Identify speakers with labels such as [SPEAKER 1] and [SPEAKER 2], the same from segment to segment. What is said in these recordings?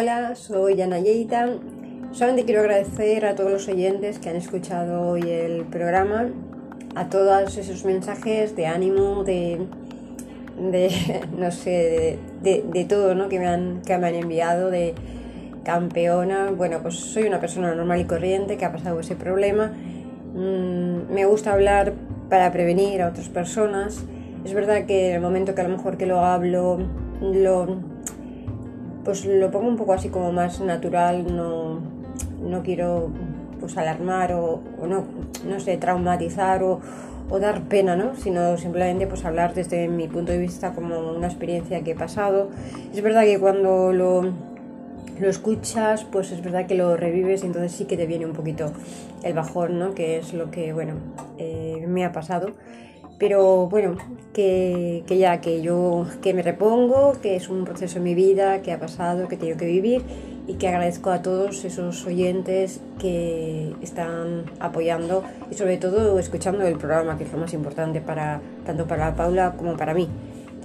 [SPEAKER 1] Hola, soy Ana Yeita. Solamente quiero agradecer a todos los oyentes que han escuchado hoy el programa, a todos esos mensajes de ánimo, de, de no sé, de, de, todo ¿no? que, me han, que me han enviado, de campeona. Bueno, pues soy una persona normal y corriente que ha pasado ese problema. Mm, me gusta hablar para prevenir a otras personas. Es verdad que en el momento que a lo mejor que lo hablo, lo, pues lo pongo un poco así como más natural, no, no quiero pues alarmar o, no, no sé, traumatizar o, o dar pena, ¿no? sino simplemente pues hablar desde mi punto de vista como una experiencia que he pasado. Es verdad que cuando lo, lo escuchas, pues es verdad que lo revives y entonces sí que te viene un poquito el bajón, ¿no? que es lo que bueno, eh, me ha pasado. Pero bueno, que, que, ya, que yo que me repongo, que es un proceso en mi vida, que ha pasado, que tengo que vivir y que agradezco a todos esos oyentes que están apoyando y sobre todo escuchando el programa, que es lo más importante para tanto para Paula como para mí.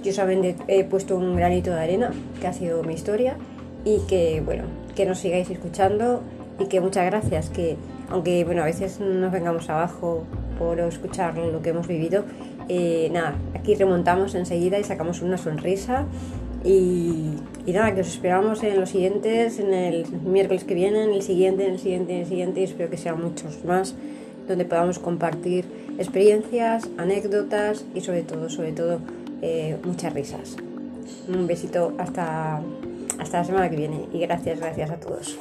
[SPEAKER 1] Yo saben, he puesto un granito de arena, que ha sido mi historia, y que bueno, que nos sigáis escuchando y que muchas gracias, que aunque bueno, a veces nos vengamos abajo por escuchar lo que hemos vivido. Eh, nada, aquí remontamos enseguida y sacamos una sonrisa. Y, y, nada, que os esperamos en los siguientes, en el miércoles que viene, en el siguiente, en el siguiente, en el siguiente, y espero que sean muchos más, donde podamos compartir experiencias, anécdotas y sobre todo, sobre todo, eh, muchas risas. Un besito hasta, hasta la semana que viene y gracias, gracias a todos.